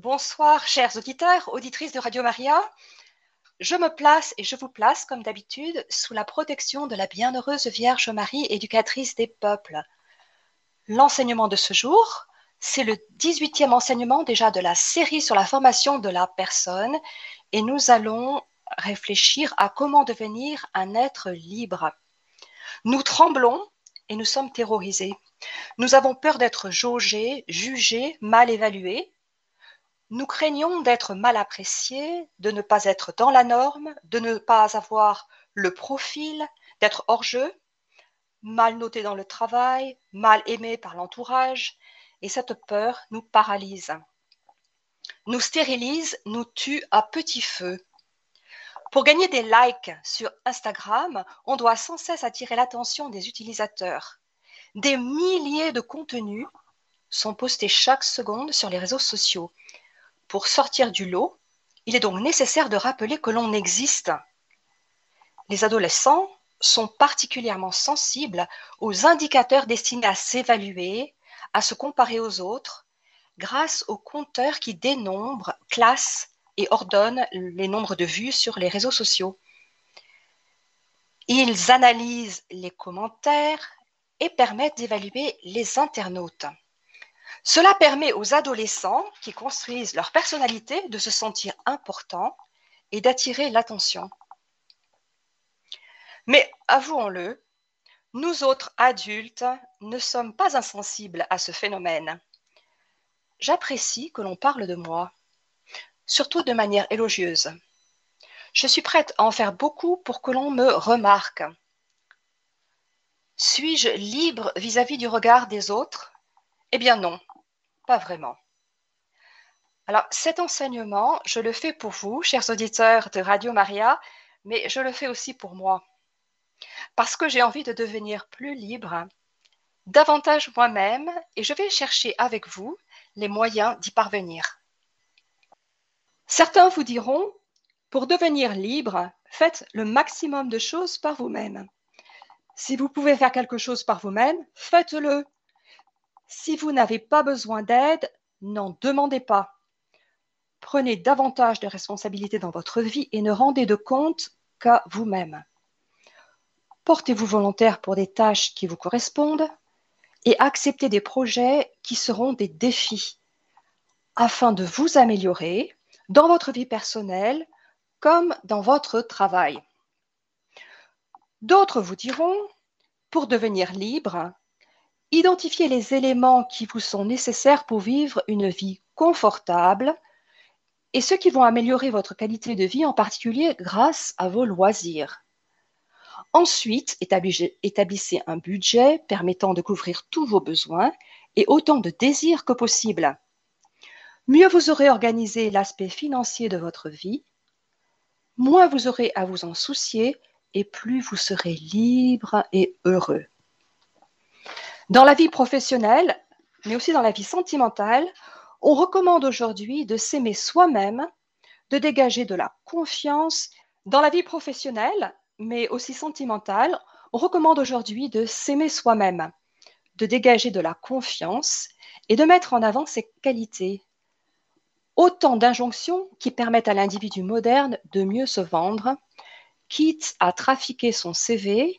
Bonsoir, chers auditeurs, auditrices de Radio Maria. Je me place et je vous place, comme d'habitude, sous la protection de la bienheureuse Vierge Marie, éducatrice des peuples. L'enseignement de ce jour, c'est le 18e enseignement déjà de la série sur la formation de la personne et nous allons réfléchir à comment devenir un être libre. Nous tremblons et nous sommes terrorisés. Nous avons peur d'être jaugés, jugés, mal évalués. Nous craignons d'être mal appréciés, de ne pas être dans la norme, de ne pas avoir le profil, d'être hors jeu, mal noté dans le travail, mal aimé par l'entourage, et cette peur nous paralyse, nous stérilise, nous tue à petit feu. Pour gagner des likes sur Instagram, on doit sans cesse attirer l'attention des utilisateurs. Des milliers de contenus sont postés chaque seconde sur les réseaux sociaux. Pour sortir du lot, il est donc nécessaire de rappeler que l'on existe. Les adolescents sont particulièrement sensibles aux indicateurs destinés à s'évaluer, à se comparer aux autres, grâce aux compteurs qui dénombrent, classent et ordonnent les nombres de vues sur les réseaux sociaux. Ils analysent les commentaires et permettent d'évaluer les internautes. Cela permet aux adolescents qui construisent leur personnalité de se sentir importants et d'attirer l'attention. Mais avouons-le, nous autres adultes ne sommes pas insensibles à ce phénomène. J'apprécie que l'on parle de moi, surtout de manière élogieuse. Je suis prête à en faire beaucoup pour que l'on me remarque. Suis-je libre vis-à-vis du regard des autres? Eh bien non, pas vraiment. Alors cet enseignement, je le fais pour vous, chers auditeurs de Radio Maria, mais je le fais aussi pour moi parce que j'ai envie de devenir plus libre, davantage moi-même, et je vais chercher avec vous les moyens d'y parvenir. Certains vous diront, pour devenir libre, faites le maximum de choses par vous-même. Si vous pouvez faire quelque chose par vous-même, faites-le. Si vous n'avez pas besoin d'aide, n'en demandez pas. Prenez davantage de responsabilités dans votre vie et ne rendez de compte qu'à vous-même. Portez-vous volontaire pour des tâches qui vous correspondent et acceptez des projets qui seront des défis afin de vous améliorer dans votre vie personnelle comme dans votre travail. D'autres vous diront, pour devenir libre, identifiez les éléments qui vous sont nécessaires pour vivre une vie confortable et ceux qui vont améliorer votre qualité de vie, en particulier grâce à vos loisirs. Ensuite, établissez un budget permettant de couvrir tous vos besoins et autant de désirs que possible. Mieux vous aurez organisé l'aspect financier de votre vie, moins vous aurez à vous en soucier et plus vous serez libre et heureux. Dans la vie professionnelle, mais aussi dans la vie sentimentale, on recommande aujourd'hui de s'aimer soi-même, de dégager de la confiance. Dans la vie professionnelle, mais aussi sentimentale, on recommande aujourd'hui de s'aimer soi-même, de dégager de la confiance et de mettre en avant ses qualités. Autant d'injonctions qui permettent à l'individu moderne de mieux se vendre, quitte à trafiquer son CV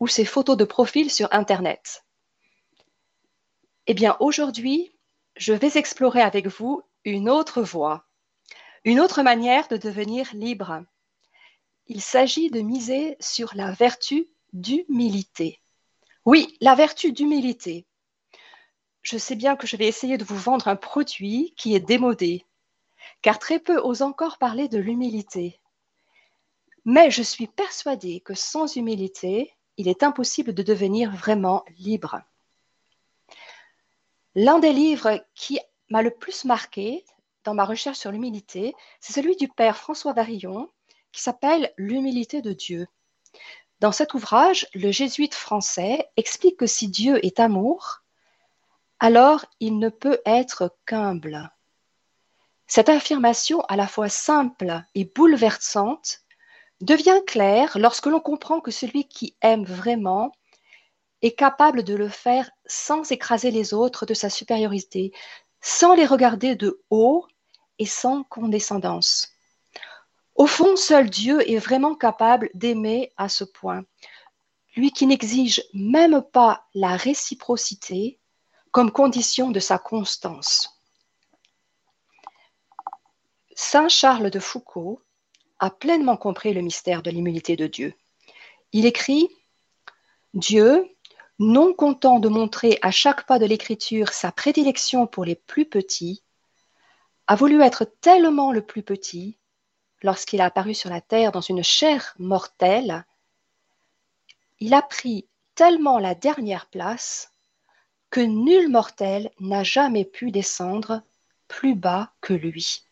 ou ses photos de profil sur Internet. Eh bien, aujourd'hui, je vais explorer avec vous une autre voie, une autre manière de devenir libre il s'agit de miser sur la vertu d'humilité. Oui, la vertu d'humilité. Je sais bien que je vais essayer de vous vendre un produit qui est démodé, car très peu osent encore parler de l'humilité. Mais je suis persuadée que sans humilité, il est impossible de devenir vraiment libre. L'un des livres qui m'a le plus marqué dans ma recherche sur l'humilité, c'est celui du père François Varillon, qui s'appelle L'humilité de Dieu. Dans cet ouvrage, le jésuite français explique que si Dieu est amour, alors il ne peut être qu'humble. Cette affirmation à la fois simple et bouleversante devient claire lorsque l'on comprend que celui qui aime vraiment est capable de le faire sans écraser les autres de sa supériorité, sans les regarder de haut et sans condescendance. Au fond, seul Dieu est vraiment capable d'aimer à ce point, lui qui n'exige même pas la réciprocité comme condition de sa constance. Saint Charles de Foucault a pleinement compris le mystère de l'immunité de Dieu. Il écrit Dieu, non content de montrer à chaque pas de l'écriture sa prédilection pour les plus petits, a voulu être tellement le plus petit lorsqu'il a apparu sur la terre dans une chair mortelle, il a pris tellement la dernière place que nul mortel n'a jamais pu descendre plus bas que lui.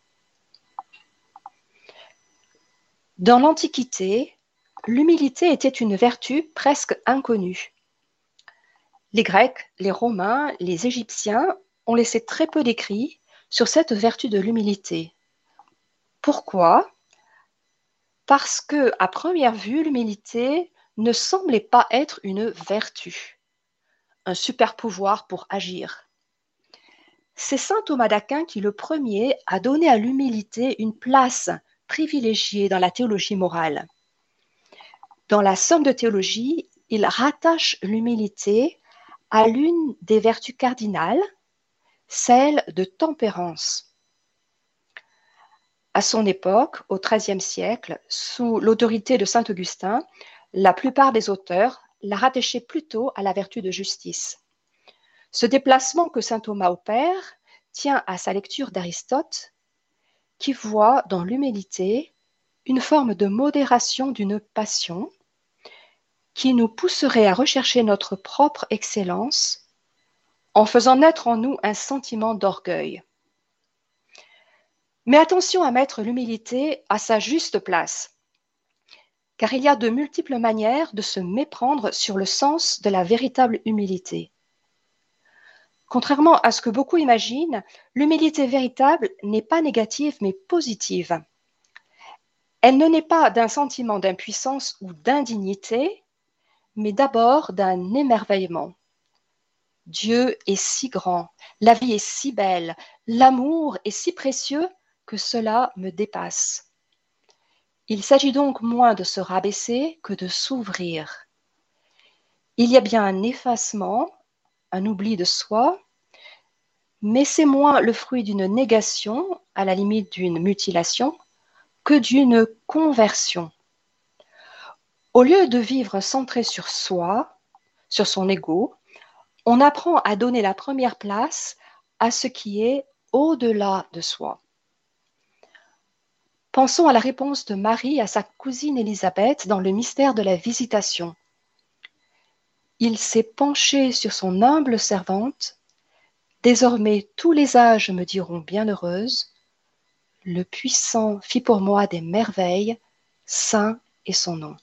Dans l'Antiquité, l'humilité était une vertu presque inconnue. Les Grecs, les Romains, les Égyptiens ont laissé très peu d'écrits sur cette vertu de l'humilité. Pourquoi? Parce que, à première vue, l'humilité ne semblait pas être une vertu, un super pouvoir pour agir. C'est saint Thomas d'Aquin qui le premier a donné à l'humilité une place privilégié dans la théologie morale. Dans la Somme de théologie, il rattache l'humilité à l'une des vertus cardinales, celle de tempérance. À son époque, au XIIIe siècle, sous l'autorité de saint Augustin, la plupart des auteurs la rattachaient plutôt à la vertu de justice. Ce déplacement que saint Thomas opère tient à sa lecture d'Aristote qui voit dans l'humilité une forme de modération d'une passion qui nous pousserait à rechercher notre propre excellence en faisant naître en nous un sentiment d'orgueil. Mais attention à mettre l'humilité à sa juste place, car il y a de multiples manières de se méprendre sur le sens de la véritable humilité. Contrairement à ce que beaucoup imaginent, l'humilité véritable n'est pas négative mais positive. Elle ne naît pas d'un sentiment d'impuissance ou d'indignité, mais d'abord d'un émerveillement. Dieu est si grand, la vie est si belle, l'amour est si précieux que cela me dépasse. Il s'agit donc moins de se rabaisser que de s'ouvrir. Il y a bien un effacement, un oubli de soi, mais c'est moins le fruit d'une négation, à la limite d'une mutilation, que d'une conversion. Au lieu de vivre centré sur soi, sur son ego, on apprend à donner la première place à ce qui est au-delà de soi. Pensons à la réponse de Marie à sa cousine Élisabeth dans le mystère de la visitation. Il s'est penché sur son humble servante. Désormais tous les âges me diront bienheureuse. Le puissant fit pour moi des merveilles, saint est son nom.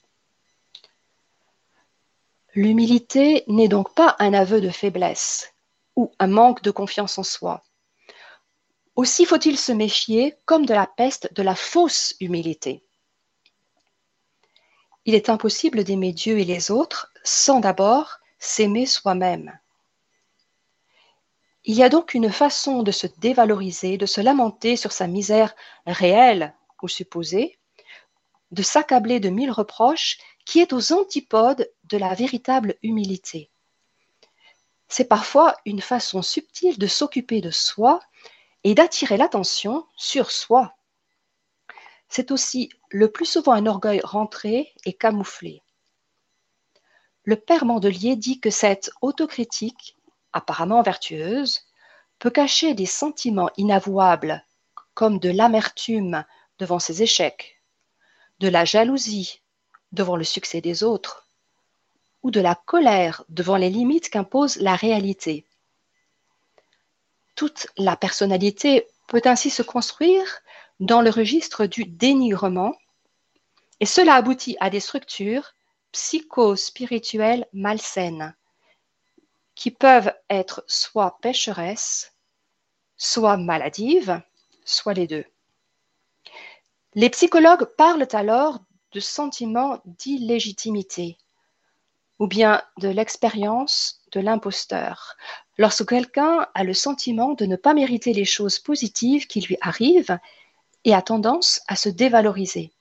L'humilité n'est donc pas un aveu de faiblesse ou un manque de confiance en soi. Aussi faut-il se méfier, comme de la peste, de la fausse humilité. Il est impossible d'aimer Dieu et les autres sans d'abord s'aimer soi-même. Il y a donc une façon de se dévaloriser, de se lamenter sur sa misère réelle ou supposée, de s'accabler de mille reproches qui est aux antipodes de la véritable humilité. C'est parfois une façon subtile de s'occuper de soi et d'attirer l'attention sur soi. C'est aussi le plus souvent un orgueil rentré et camouflé le père Mandelier dit que cette autocritique, apparemment vertueuse, peut cacher des sentiments inavouables comme de l'amertume devant ses échecs, de la jalousie devant le succès des autres, ou de la colère devant les limites qu'impose la réalité. Toute la personnalité peut ainsi se construire dans le registre du dénigrement, et cela aboutit à des structures psycho-spirituelles malsaines, qui peuvent être soit pécheresses, soit maladives, soit les deux. Les psychologues parlent alors de sentiments d'illégitimité ou bien de l'expérience de l'imposteur, lorsque quelqu'un a le sentiment de ne pas mériter les choses positives qui lui arrivent et a tendance à se dévaloriser.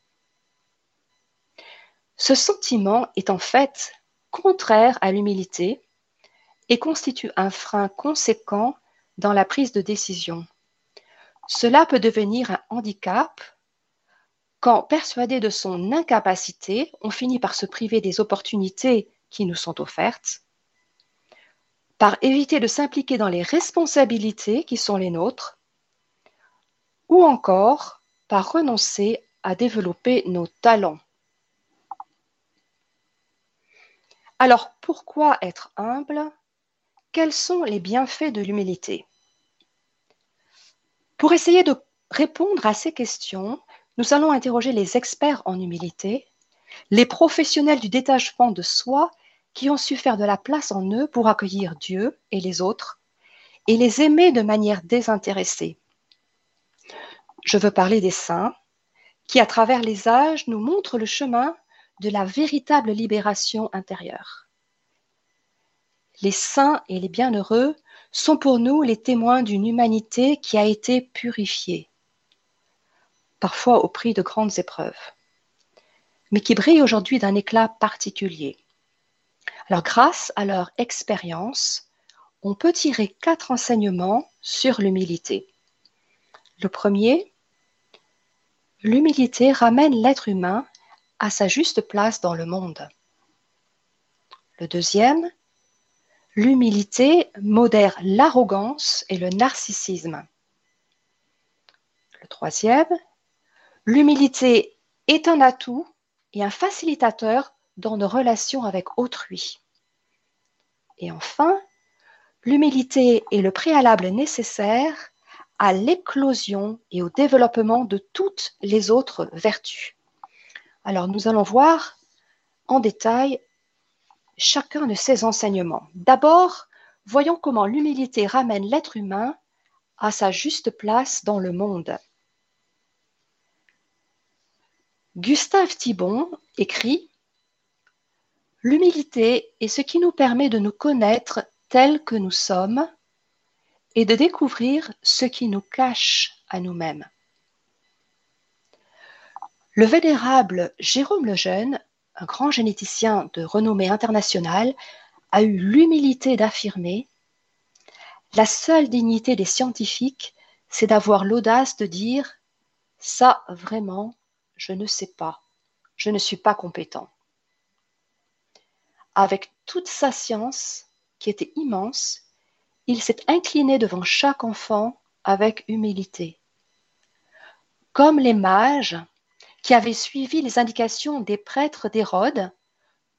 Ce sentiment est en fait contraire à l'humilité et constitue un frein conséquent dans la prise de décision. Cela peut devenir un handicap quand, persuadé de son incapacité, on finit par se priver des opportunités qui nous sont offertes, par éviter de s'impliquer dans les responsabilités qui sont les nôtres, ou encore par renoncer à développer nos talents. Alors pourquoi être humble? Quels sont les bienfaits de l'humilité? Pour essayer de répondre à ces questions, nous allons interroger les experts en humilité, les professionnels du détachement de soi qui ont su faire de la place en eux pour accueillir Dieu et les autres et les aimer de manière désintéressée. Je veux parler des saints qui, à travers les âges, nous montrent le chemin de la véritable libération intérieure. Les saints et les bienheureux sont pour nous les témoins d'une humanité qui a été purifiée parfois au prix de grandes épreuves, mais qui brillent aujourd'hui d'un éclat particulier. Alors grâce à leur expérience, on peut tirer quatre enseignements sur l'humilité. Le premier, l'humilité ramène l'être humain à sa juste place dans le monde. Le deuxième, l'humilité modère l'arrogance et le narcissisme. Le troisième, L'humilité est un atout et un facilitateur dans nos relations avec autrui. Et enfin, l'humilité est le préalable nécessaire à l'éclosion et au développement de toutes les autres vertus. Alors nous allons voir en détail chacun de ces enseignements. D'abord, voyons comment l'humilité ramène l'être humain à sa juste place dans le monde. Gustave Thibon écrit L'humilité est ce qui nous permet de nous connaître tels que nous sommes et de découvrir ce qui nous cache à nous-mêmes. Le vénérable Jérôme Lejeune, un grand généticien de renommée internationale, a eu l'humilité d'affirmer La seule dignité des scientifiques, c'est d'avoir l'audace de dire Ça, vraiment, je ne sais pas, je ne suis pas compétent. Avec toute sa science, qui était immense, il s'est incliné devant chaque enfant avec humilité. Comme les mages qui avaient suivi les indications des prêtres d'Hérode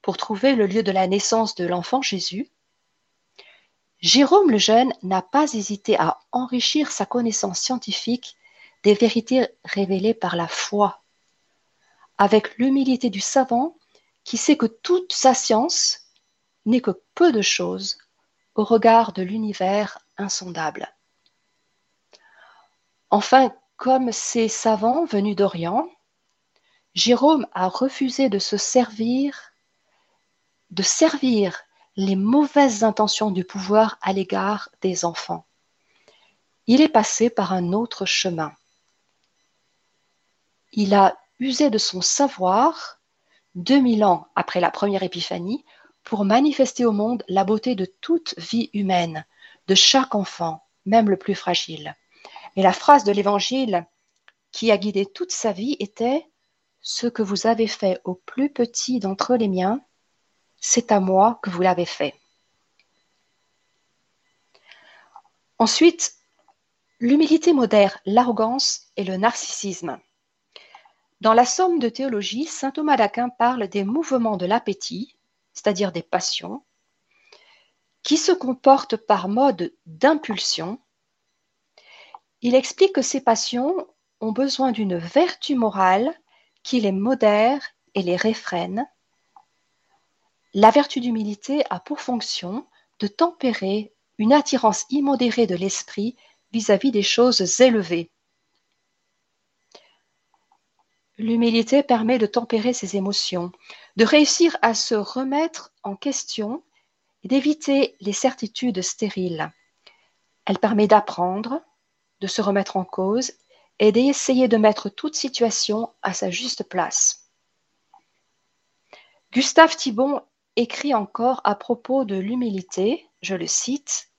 pour trouver le lieu de la naissance de l'enfant Jésus, Jérôme le Jeune n'a pas hésité à enrichir sa connaissance scientifique des vérités révélées par la foi avec l'humilité du savant qui sait que toute sa science n'est que peu de choses au regard de l'univers insondable. Enfin, comme ces savants venus d'Orient, Jérôme a refusé de se servir, de servir les mauvaises intentions du pouvoir à l'égard des enfants. Il est passé par un autre chemin. Il a usé de son savoir, 2000 ans après la première épiphanie, pour manifester au monde la beauté de toute vie humaine, de chaque enfant, même le plus fragile. Et la phrase de l'Évangile qui a guidé toute sa vie était Ce que vous avez fait au plus petit d'entre les miens, c'est à moi que vous l'avez fait. Ensuite, l'humilité modère l'arrogance et le narcissisme. Dans la Somme de théologie, saint Thomas d'Aquin parle des mouvements de l'appétit, c'est-à-dire des passions, qui se comportent par mode d'impulsion. Il explique que ces passions ont besoin d'une vertu morale qui les modère et les réfrène. La vertu d'humilité a pour fonction de tempérer une attirance immodérée de l'esprit vis-à-vis des choses élevées. L'humilité permet de tempérer ses émotions, de réussir à se remettre en question et d'éviter les certitudes stériles. Elle permet d'apprendre, de se remettre en cause et d'essayer de mettre toute situation à sa juste place. Gustave Thibon écrit encore à propos de l'humilité, je le cite,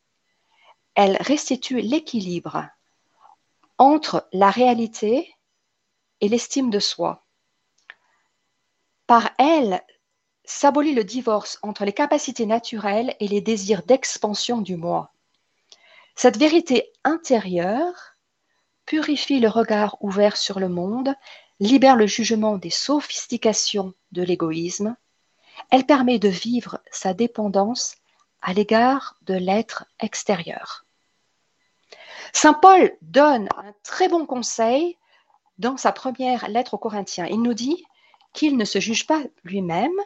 Elle restitue l'équilibre entre la réalité et l'estime de soi. Par elle s'abolit le divorce entre les capacités naturelles et les désirs d'expansion du moi. Cette vérité intérieure purifie le regard ouvert sur le monde, libère le jugement des sophistications de l'égoïsme, elle permet de vivre sa dépendance à l'égard de l'être extérieur. Saint Paul donne un très bon conseil dans sa première lettre aux Corinthiens. Il nous dit qu'il ne se juge pas lui-même.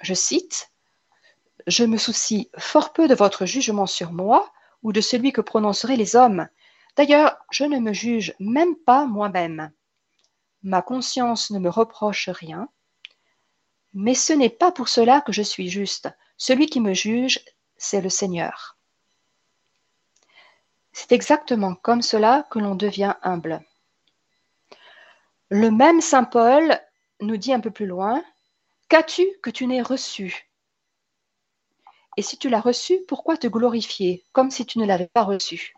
Je cite, Je me soucie fort peu de votre jugement sur moi ou de celui que prononceraient les hommes. D'ailleurs, je ne me juge même pas moi-même. Ma conscience ne me reproche rien, mais ce n'est pas pour cela que je suis juste. Celui qui me juge, c'est le Seigneur. C'est exactement comme cela que l'on devient humble. Le même Saint Paul nous dit un peu plus loin, Qu'as-tu que tu n'aies reçu? Et si tu l'as reçu, pourquoi te glorifier comme si tu ne l'avais pas reçu?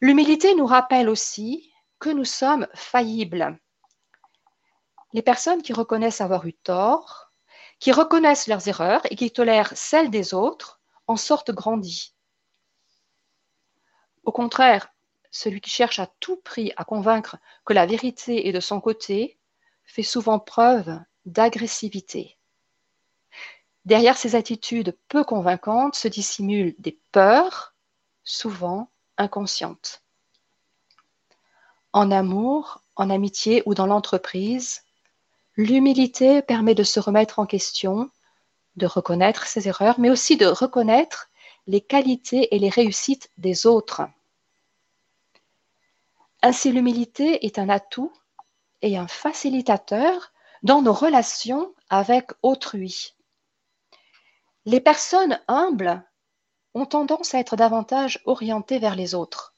L'humilité nous rappelle aussi que nous sommes faillibles. Les personnes qui reconnaissent avoir eu tort, qui reconnaissent leurs erreurs et qui tolèrent celles des autres, en sortent grandis. Au contraire, celui qui cherche à tout prix à convaincre que la vérité est de son côté fait souvent preuve d'agressivité. Derrière ces attitudes peu convaincantes se dissimulent des peurs, souvent inconscientes. En amour, en amitié ou dans l'entreprise, L'humilité permet de se remettre en question, de reconnaître ses erreurs, mais aussi de reconnaître les qualités et les réussites des autres. Ainsi, l'humilité est un atout et un facilitateur dans nos relations avec autrui. Les personnes humbles ont tendance à être davantage orientées vers les autres.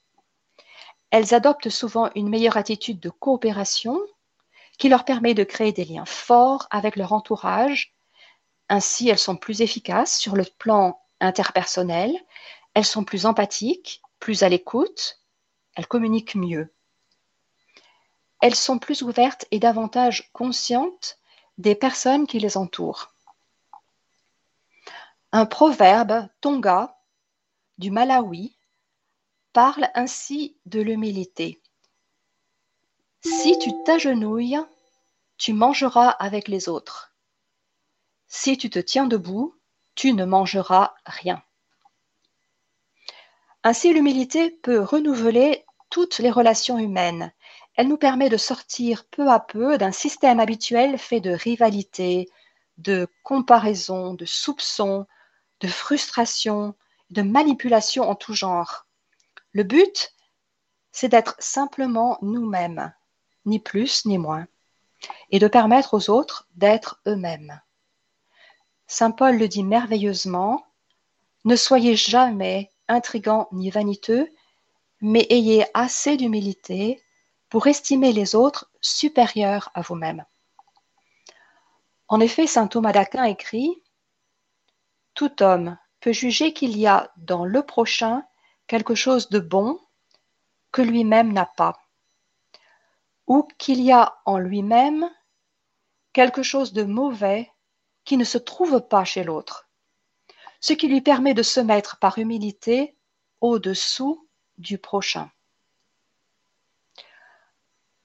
Elles adoptent souvent une meilleure attitude de coopération qui leur permet de créer des liens forts avec leur entourage. Ainsi, elles sont plus efficaces sur le plan interpersonnel, elles sont plus empathiques, plus à l'écoute, elles communiquent mieux. Elles sont plus ouvertes et davantage conscientes des personnes qui les entourent. Un proverbe tonga du Malawi parle ainsi de l'humilité. Si tu t'agenouilles, tu mangeras avec les autres. Si tu te tiens debout, tu ne mangeras rien. Ainsi, l'humilité peut renouveler toutes les relations humaines. Elle nous permet de sortir peu à peu d'un système habituel fait de rivalité, de comparaison, de soupçons, de frustration, de manipulation en tout genre. Le but, c'est d'être simplement nous-mêmes, ni plus ni moins, et de permettre aux autres d'être eux-mêmes. Saint Paul le dit merveilleusement, ne soyez jamais intrigants ni vaniteux, mais ayez assez d'humilité pour estimer les autres supérieurs à vous-même. En effet, saint Thomas d'Aquin écrit Tout homme peut juger qu'il y a dans le prochain quelque chose de bon que lui-même n'a pas ou qu'il y a en lui-même quelque chose de mauvais qui ne se trouve pas chez l'autre, ce qui lui permet de se mettre par humilité au-dessous du prochain.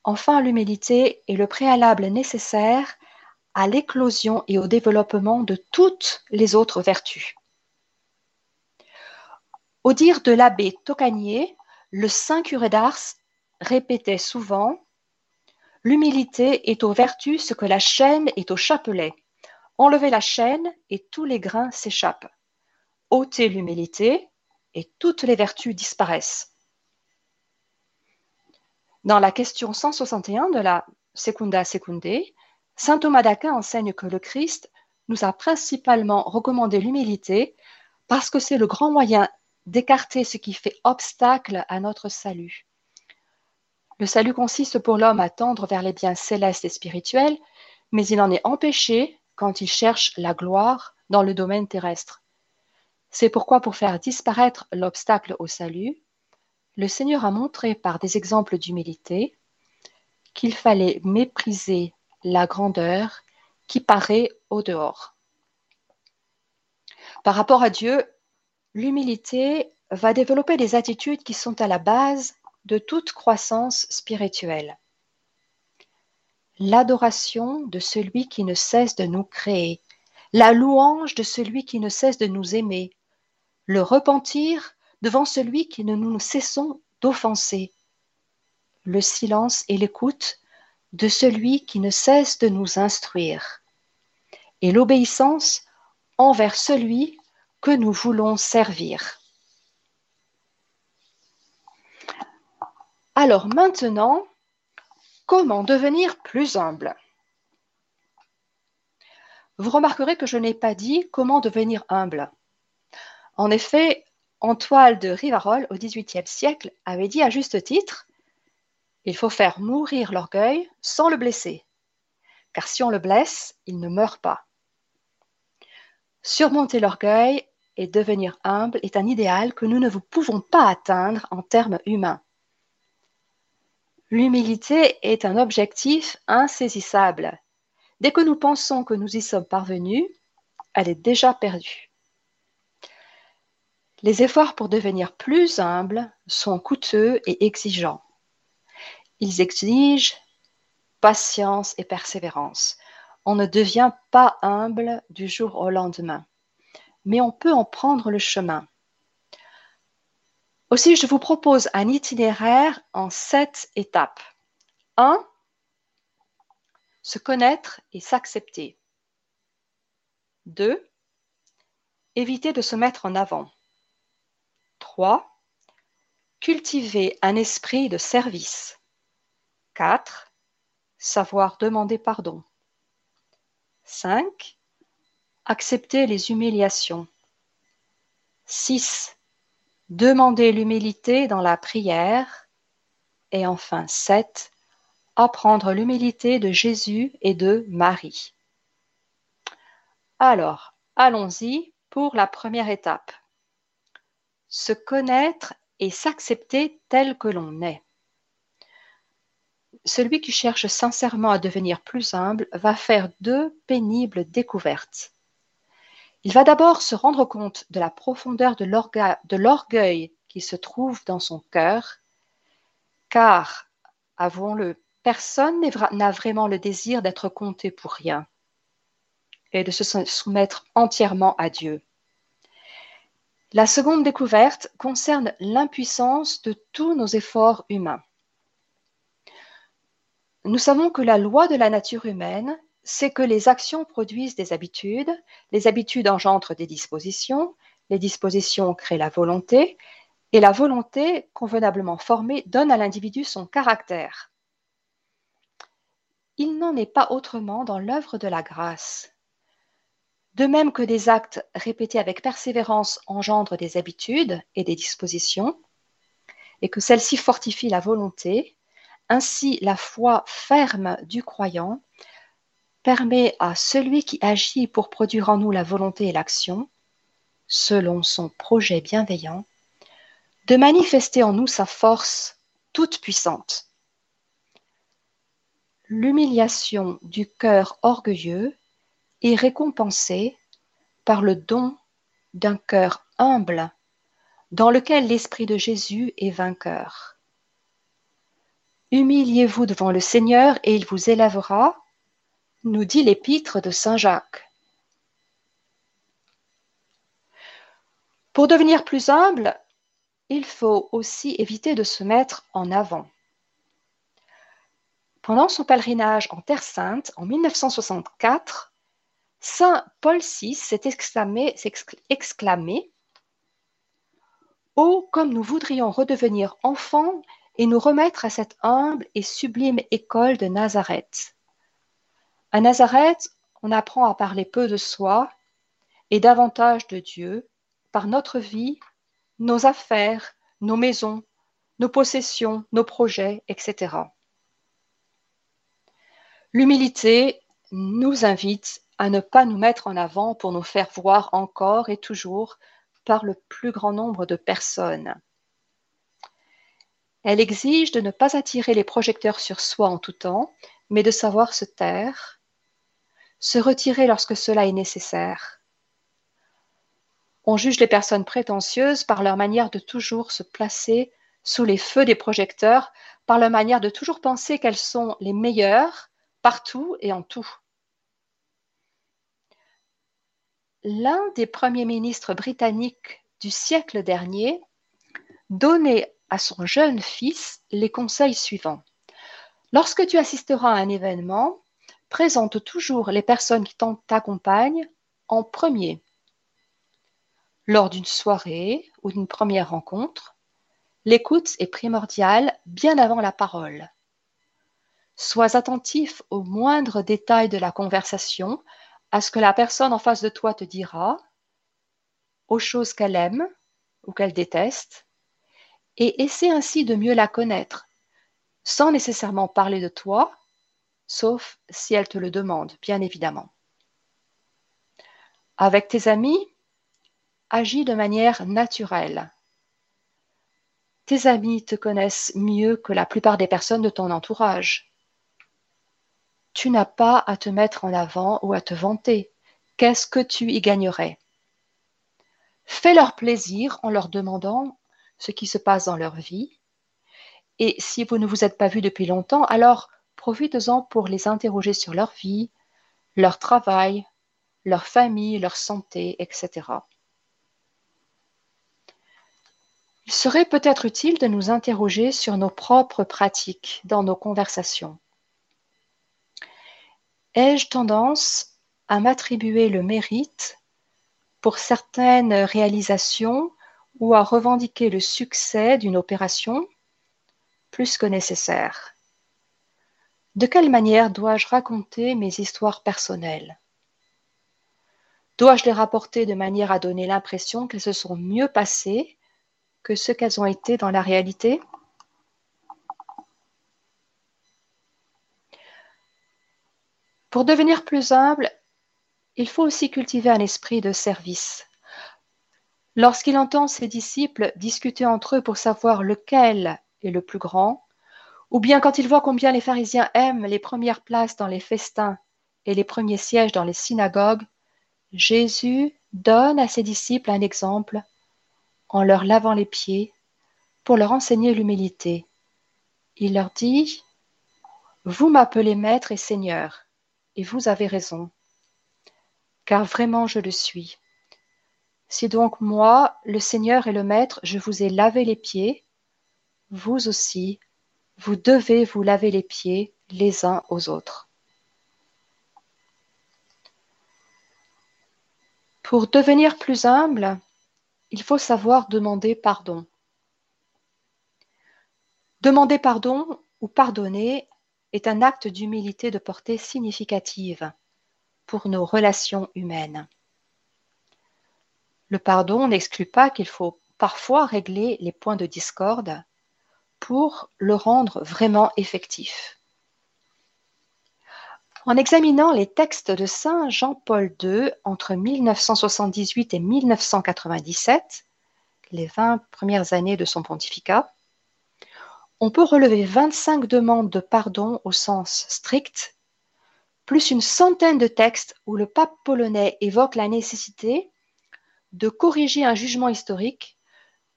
Enfin, l'humilité est le préalable nécessaire à l'éclosion et au développement de toutes les autres vertus. Au dire de l'abbé Tocanier, le saint curé d'Ars répétait souvent L'humilité est aux vertus ce que la chaîne est au chapelet. Enlevez la chaîne et tous les grains s'échappent. Ôtez l'humilité et toutes les vertus disparaissent. Dans la question 161 de la Secunda Secundae, saint Thomas d'Aquin enseigne que le Christ nous a principalement recommandé l'humilité parce que c'est le grand moyen d'écarter ce qui fait obstacle à notre salut. Le salut consiste pour l'homme à tendre vers les biens célestes et spirituels, mais il en est empêché quand il cherche la gloire dans le domaine terrestre. C'est pourquoi pour faire disparaître l'obstacle au salut, le Seigneur a montré par des exemples d'humilité qu'il fallait mépriser la grandeur qui paraît au dehors. Par rapport à Dieu, l'humilité va développer des attitudes qui sont à la base de toute croissance spirituelle. L'adoration de celui qui ne cesse de nous créer, la louange de celui qui ne cesse de nous aimer, le repentir devant celui qui ne nous cessons d'offenser, le silence et l'écoute de celui qui ne cesse de nous instruire, et l'obéissance envers celui que nous voulons servir. Alors maintenant, comment devenir plus humble? Vous remarquerez que je n'ai pas dit comment devenir humble. En effet, Antoine de Rivarol, au XVIIIe siècle, avait dit à juste titre Il faut faire mourir l'orgueil sans le blesser, car si on le blesse, il ne meurt pas. Surmonter l'orgueil et devenir humble est un idéal que nous ne pouvons pas atteindre en termes humains. L'humilité est un objectif insaisissable. Dès que nous pensons que nous y sommes parvenus, elle est déjà perdue. Les efforts pour devenir plus humble sont coûteux et exigeants. Ils exigent patience et persévérance. On ne devient pas humble du jour au lendemain, mais on peut en prendre le chemin. Aussi, je vous propose un itinéraire en sept étapes. 1. Se connaître et s'accepter. 2. Éviter de se mettre en avant. 3. Cultiver un esprit de service. 4. Savoir demander pardon. 5. Accepter les humiliations. 6 demander l'humilité dans la prière. Et enfin, 7. Apprendre l'humilité de Jésus et de Marie. Alors, allons-y pour la première étape. Se connaître et s'accepter tel que l'on est. Celui qui cherche sincèrement à devenir plus humble va faire deux pénibles découvertes. Il va d'abord se rendre compte de la profondeur de l'orgueil qui se trouve dans son cœur, car, avouons-le, personne n'a vraiment le désir d'être compté pour rien et de se soumettre entièrement à Dieu. La seconde découverte concerne l'impuissance de tous nos efforts humains. Nous savons que la loi de la nature humaine c'est que les actions produisent des habitudes, les habitudes engendrent des dispositions, les dispositions créent la volonté, et la volonté, convenablement formée, donne à l'individu son caractère. Il n'en est pas autrement dans l'œuvre de la grâce. De même que des actes répétés avec persévérance engendrent des habitudes et des dispositions, et que celles-ci fortifient la volonté, ainsi la foi ferme du croyant permet à celui qui agit pour produire en nous la volonté et l'action, selon son projet bienveillant, de manifester en nous sa force toute puissante. L'humiliation du cœur orgueilleux est récompensée par le don d'un cœur humble dans lequel l'Esprit de Jésus est vainqueur. Humiliez-vous devant le Seigneur et il vous élèvera nous dit l'épître de Saint Jacques. Pour devenir plus humble, il faut aussi éviter de se mettre en avant. Pendant son pèlerinage en Terre Sainte en 1964, Saint Paul VI s'est exclamé, Oh, comme nous voudrions redevenir enfants et nous remettre à cette humble et sublime école de Nazareth. À Nazareth, on apprend à parler peu de soi et davantage de Dieu par notre vie, nos affaires, nos maisons, nos possessions, nos projets, etc. L'humilité nous invite à ne pas nous mettre en avant pour nous faire voir encore et toujours par le plus grand nombre de personnes. Elle exige de ne pas attirer les projecteurs sur soi en tout temps, mais de savoir se taire, se retirer lorsque cela est nécessaire. On juge les personnes prétentieuses par leur manière de toujours se placer sous les feux des projecteurs, par leur manière de toujours penser qu'elles sont les meilleures partout et en tout. L'un des premiers ministres britanniques du siècle dernier donnait à son jeune fils les conseils suivants. Lorsque tu assisteras à un événement, présente toujours les personnes qui t'accompagnent en premier. Lors d'une soirée ou d'une première rencontre, l'écoute est primordiale bien avant la parole. Sois attentif aux moindres détails de la conversation, à ce que la personne en face de toi te dira, aux choses qu'elle aime ou qu'elle déteste, et essaie ainsi de mieux la connaître, sans nécessairement parler de toi, sauf si elle te le demande, bien évidemment. Avec tes amis, agis de manière naturelle. Tes amis te connaissent mieux que la plupart des personnes de ton entourage tu n'as pas à te mettre en avant ou à te vanter. Qu'est-ce que tu y gagnerais? Fais leur plaisir en leur demandant ce qui se passe dans leur vie. Et si vous ne vous êtes pas vus depuis longtemps, alors profitez-en pour les interroger sur leur vie, leur travail, leur famille, leur santé, etc. Il serait peut-être utile de nous interroger sur nos propres pratiques dans nos conversations. Ai-je tendance à m'attribuer le mérite pour certaines réalisations ou à revendiquer le succès d'une opération plus que nécessaire? De quelle manière dois-je raconter mes histoires personnelles? Dois-je les rapporter de manière à donner l'impression qu'elles se sont mieux passées que ce qu'elles ont été dans la réalité? Pour devenir plus humble, il faut aussi cultiver un esprit de service. Lorsqu'il entend ses disciples discuter entre eux pour savoir lequel est le plus grand, ou bien quand il voit combien les pharisiens aiment les premières places dans les festins et les premiers sièges dans les synagogues, Jésus donne à ses disciples un exemple en leur lavant les pieds pour leur enseigner l'humilité. Il leur dit, Vous m'appelez maître et seigneur, et vous avez raison, car vraiment je le suis. Si donc moi, le Seigneur et le Maître, je vous ai lavé les pieds, vous aussi, vous devez vous laver les pieds les uns aux autres. Pour devenir plus humble, il faut savoir demander pardon. Demander pardon ou pardonner est un acte d'humilité de portée significative pour nos relations humaines. Le pardon n'exclut pas qu'il faut parfois régler les points de discorde pour le rendre vraiment effectif. En examinant les textes de Saint Jean-Paul II entre 1978 et 1997, les 20 premières années de son pontificat, on peut relever 25 demandes de pardon au sens strict, plus une centaine de textes où le pape polonais évoque la nécessité de corriger un jugement historique,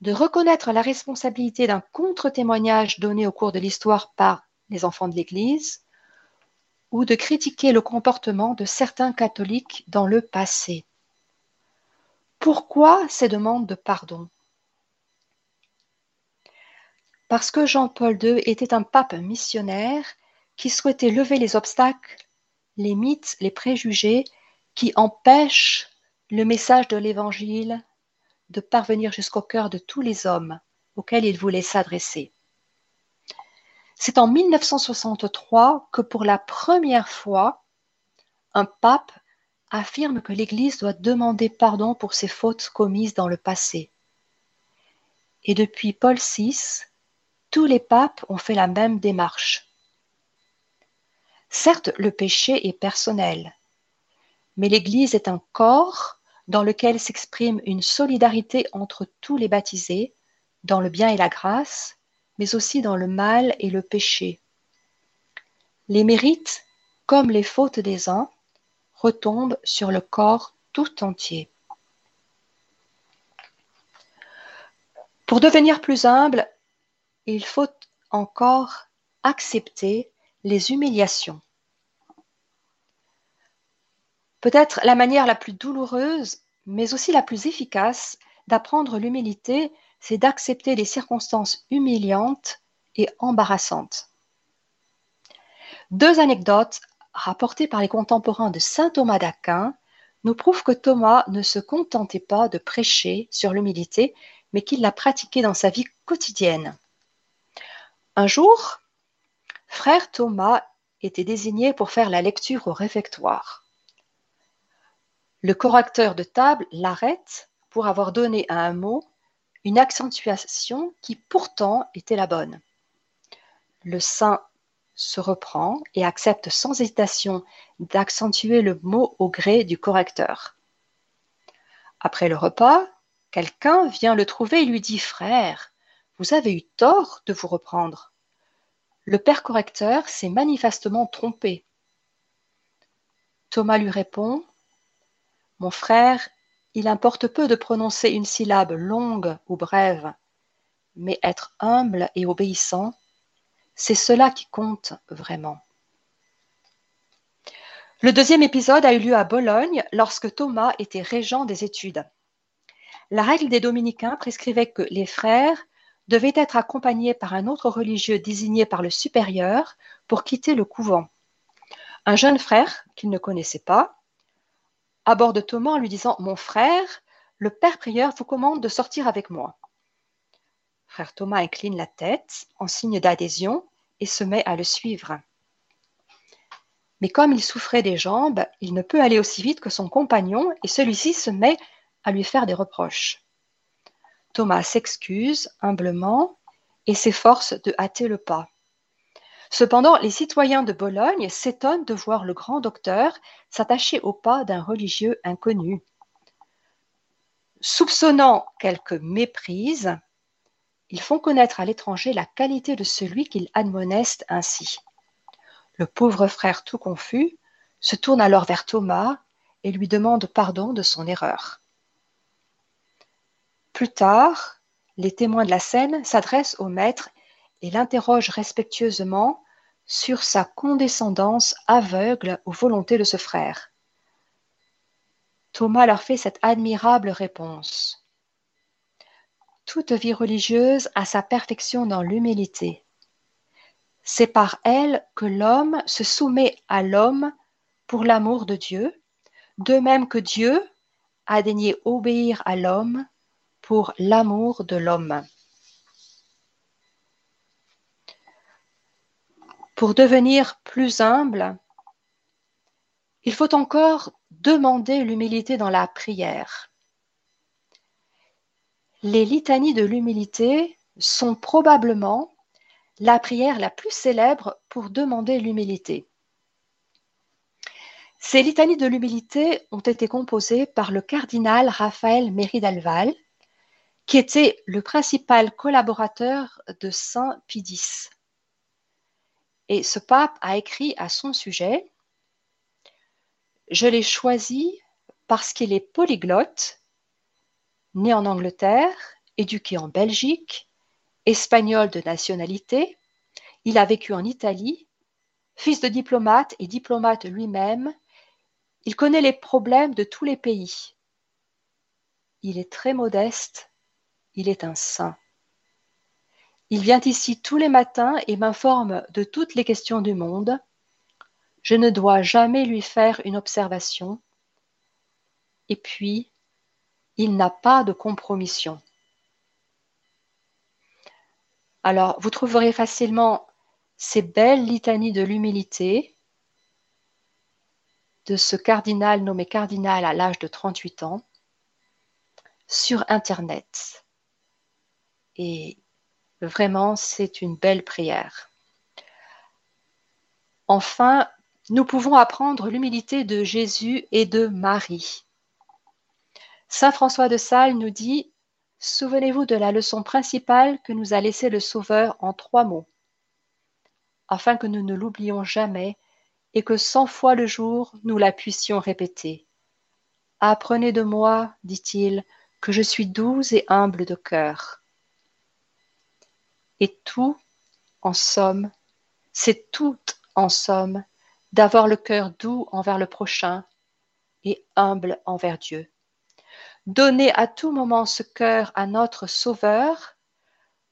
de reconnaître la responsabilité d'un contre-témoignage donné au cours de l'histoire par les enfants de l'Église, ou de critiquer le comportement de certains catholiques dans le passé. Pourquoi ces demandes de pardon? Parce que Jean-Paul II était un pape missionnaire qui souhaitait lever les obstacles, les mythes, les préjugés qui empêchent le message de l'Évangile de parvenir jusqu'au cœur de tous les hommes auxquels il voulait s'adresser. C'est en 1963 que pour la première fois, un pape affirme que l'Église doit demander pardon pour ses fautes commises dans le passé. Et depuis Paul VI, tous les papes ont fait la même démarche. Certes, le péché est personnel, mais l'Église est un corps dans lequel s'exprime une solidarité entre tous les baptisés, dans le bien et la grâce, mais aussi dans le mal et le péché. Les mérites, comme les fautes des uns, retombent sur le corps tout entier. Pour devenir plus humble, il faut encore accepter les humiliations. Peut-être la manière la plus douloureuse, mais aussi la plus efficace d'apprendre l'humilité, c'est d'accepter les circonstances humiliantes et embarrassantes. Deux anecdotes rapportées par les contemporains de saint Thomas d'Aquin nous prouvent que Thomas ne se contentait pas de prêcher sur l'humilité, mais qu'il l'a pratiquée dans sa vie quotidienne. Un jour, frère Thomas était désigné pour faire la lecture au réfectoire. Le correcteur de table l'arrête pour avoir donné à un mot une accentuation qui pourtant était la bonne. Le saint se reprend et accepte sans hésitation d'accentuer le mot au gré du correcteur. Après le repas, quelqu'un vient le trouver et lui dit Frère, vous avez eu tort de vous reprendre. Le père correcteur s'est manifestement trompé. Thomas lui répond mon frère, il importe peu de prononcer une syllabe longue ou brève, mais être humble et obéissant, c'est cela qui compte vraiment. Le deuxième épisode a eu lieu à Bologne lorsque Thomas était régent des études. La règle des dominicains prescrivait que les frères devaient être accompagnés par un autre religieux désigné par le supérieur pour quitter le couvent. Un jeune frère qu'il ne connaissait pas aborde Thomas en lui disant Mon frère, le père prieur vous commande de sortir avec moi. Frère Thomas incline la tête en signe d'adhésion et se met à le suivre. Mais comme il souffrait des jambes, il ne peut aller aussi vite que son compagnon et celui-ci se met à lui faire des reproches. Thomas s'excuse humblement et s'efforce de hâter le pas. Cependant, les citoyens de Bologne s'étonnent de voir le grand docteur s'attacher au pas d'un religieux inconnu. Soupçonnant quelque méprise, ils font connaître à l'étranger la qualité de celui qu'ils admonestent ainsi. Le pauvre frère tout confus se tourne alors vers Thomas et lui demande pardon de son erreur. Plus tard, les témoins de la scène s'adressent au maître et l'interroge respectueusement sur sa condescendance aveugle aux volontés de ce frère. Thomas leur fait cette admirable réponse. Toute vie religieuse a sa perfection dans l'humilité. C'est par elle que l'homme se soumet à l'homme pour l'amour de Dieu, de même que Dieu a daigné obéir à l'homme pour l'amour de l'homme. Pour devenir plus humble, il faut encore demander l'humilité dans la prière. Les litanies de l'humilité sont probablement la prière la plus célèbre pour demander l'humilité. Ces litanies de l'humilité ont été composées par le cardinal Raphaël Méridalval, qui était le principal collaborateur de Saint Pie et ce pape a écrit à son sujet Je l'ai choisi parce qu'il est polyglotte, né en Angleterre, éduqué en Belgique, espagnol de nationalité, il a vécu en Italie, fils de diplomate et diplomate lui-même, il connaît les problèmes de tous les pays. Il est très modeste, il est un saint. Il vient ici tous les matins et m'informe de toutes les questions du monde. Je ne dois jamais lui faire une observation. Et puis, il n'a pas de compromission. Alors, vous trouverez facilement ces belles litanies de l'humilité de ce cardinal nommé cardinal à l'âge de 38 ans sur Internet. Et vraiment, c'est une belle prière. Enfin, nous pouvons apprendre l'humilité de Jésus et de Marie. Saint François de Sales nous dit Souvenez-vous de la leçon principale que nous a laissée le Sauveur en trois mots, afin que nous ne l'oublions jamais et que cent fois le jour nous la puissions répéter. Apprenez de moi, dit-il, que je suis doux et humble de cœur. Et tout, en somme, c'est tout, en somme, d'avoir le cœur doux envers le prochain et humble envers Dieu. Donnez à tout moment ce cœur à notre Sauveur,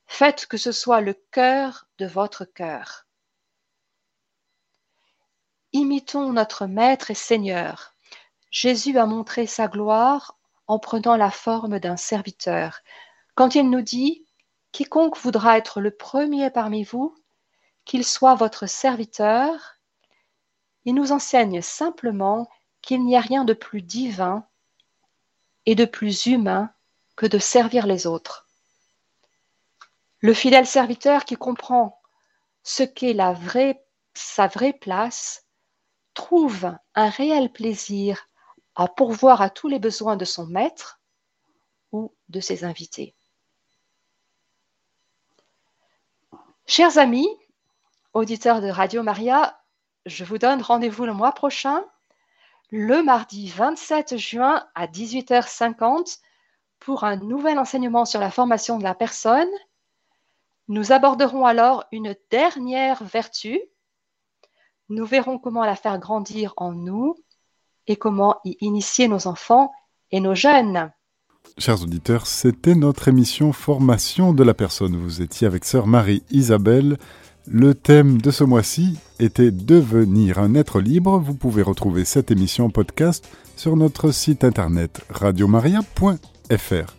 faites que ce soit le cœur de votre cœur. Imitons notre Maître et Seigneur. Jésus a montré sa gloire en prenant la forme d'un serviteur. Quand il nous dit Quiconque voudra être le premier parmi vous, qu'il soit votre serviteur, il nous enseigne simplement qu'il n'y a rien de plus divin et de plus humain que de servir les autres. Le fidèle serviteur qui comprend ce qu'est la vraie, sa vraie place trouve un réel plaisir à pourvoir à tous les besoins de son maître ou de ses invités. Chers amis, auditeurs de Radio Maria, je vous donne rendez-vous le mois prochain, le mardi 27 juin à 18h50 pour un nouvel enseignement sur la formation de la personne. Nous aborderons alors une dernière vertu, nous verrons comment la faire grandir en nous et comment y initier nos enfants et nos jeunes. Chers auditeurs, c'était notre émission Formation de la personne. Vous étiez avec sœur Marie-Isabelle. Le thème de ce mois-ci était Devenir un être libre. Vous pouvez retrouver cette émission podcast sur notre site internet radiomaria.fr.